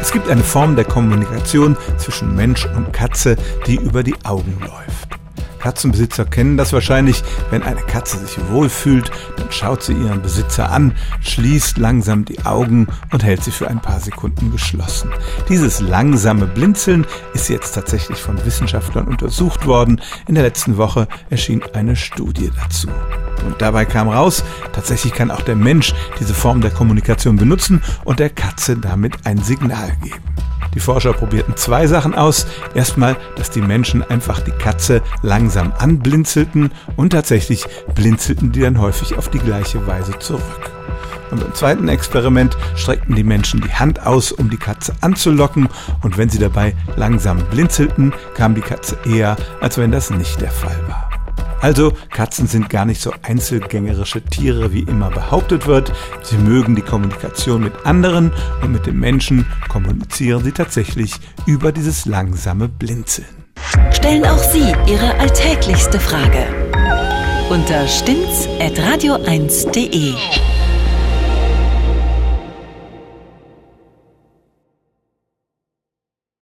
Es gibt eine Form der Kommunikation zwischen Mensch und Katze, die über die Augen läuft. Katzenbesitzer kennen das wahrscheinlich. Wenn eine Katze sich wohlfühlt, dann schaut sie ihren Besitzer an, schließt langsam die Augen und hält sie für ein paar Sekunden geschlossen. Dieses langsame Blinzeln ist jetzt tatsächlich von Wissenschaftlern untersucht worden. In der letzten Woche erschien eine Studie dazu. Und dabei kam raus, tatsächlich kann auch der Mensch diese Form der Kommunikation benutzen und der Katze damit ein Signal geben. Die Forscher probierten zwei Sachen aus. Erstmal, dass die Menschen einfach die Katze langsam anblinzelten und tatsächlich blinzelten die dann häufig auf die gleiche Weise zurück. Und beim zweiten Experiment streckten die Menschen die Hand aus, um die Katze anzulocken und wenn sie dabei langsam blinzelten, kam die Katze eher, als wenn das nicht der Fall war. Also, Katzen sind gar nicht so einzelgängerische Tiere, wie immer behauptet wird. Sie mögen die Kommunikation mit anderen und mit den Menschen kommunizieren sie tatsächlich über dieses langsame Blinzeln. Stellen auch Sie Ihre alltäglichste Frage unter stimmtz.radio1.de.